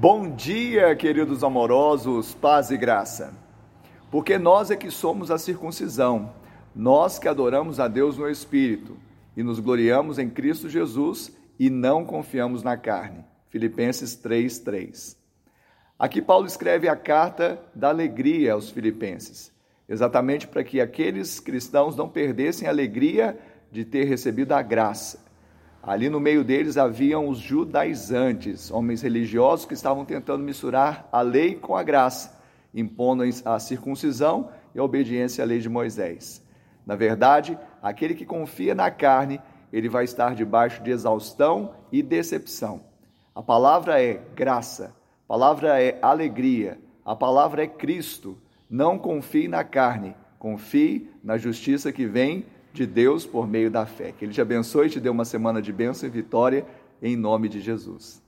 Bom dia, queridos amorosos, paz e graça. Porque nós é que somos a circuncisão, nós que adoramos a Deus no Espírito e nos gloriamos em Cristo Jesus e não confiamos na carne. Filipenses 3:3. Aqui Paulo escreve a carta da alegria aos filipenses, exatamente para que aqueles cristãos não perdessem a alegria de ter recebido a graça Ali no meio deles haviam os judaizantes, homens religiosos que estavam tentando misturar a lei com a graça, impondo a circuncisão e a obediência à lei de Moisés. Na verdade, aquele que confia na carne, ele vai estar debaixo de exaustão e decepção. A palavra é graça, a palavra é alegria, a palavra é Cristo. Não confie na carne, confie na justiça que vem de Deus por meio da fé. Que Ele te abençoe e te dê uma semana de bênção e vitória em nome de Jesus.